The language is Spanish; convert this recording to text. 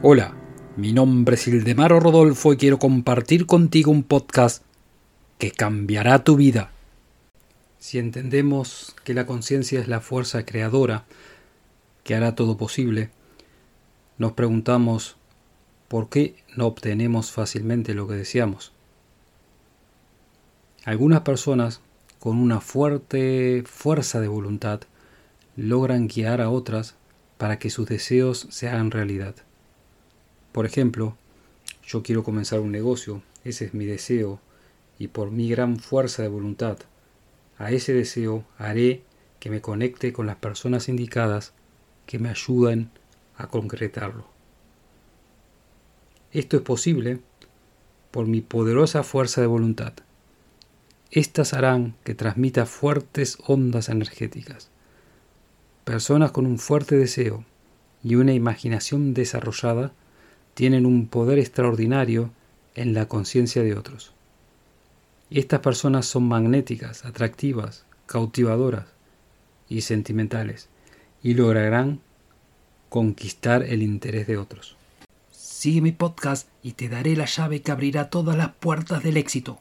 Hola, mi nombre es Ildemaro Rodolfo y quiero compartir contigo un podcast que cambiará tu vida. Si entendemos que la conciencia es la fuerza creadora que hará todo posible, nos preguntamos por qué no obtenemos fácilmente lo que deseamos. Algunas personas con una fuerte fuerza de voluntad logran guiar a otras para que sus deseos se hagan realidad. Por ejemplo, yo quiero comenzar un negocio, ese es mi deseo, y por mi gran fuerza de voluntad, a ese deseo haré que me conecte con las personas indicadas que me ayuden a concretarlo. Esto es posible por mi poderosa fuerza de voluntad. Estas harán que transmita fuertes ondas energéticas. Personas con un fuerte deseo y una imaginación desarrollada tienen un poder extraordinario en la conciencia de otros. Estas personas son magnéticas, atractivas, cautivadoras y sentimentales y lograrán conquistar el interés de otros. Sigue mi podcast y te daré la llave que abrirá todas las puertas del éxito.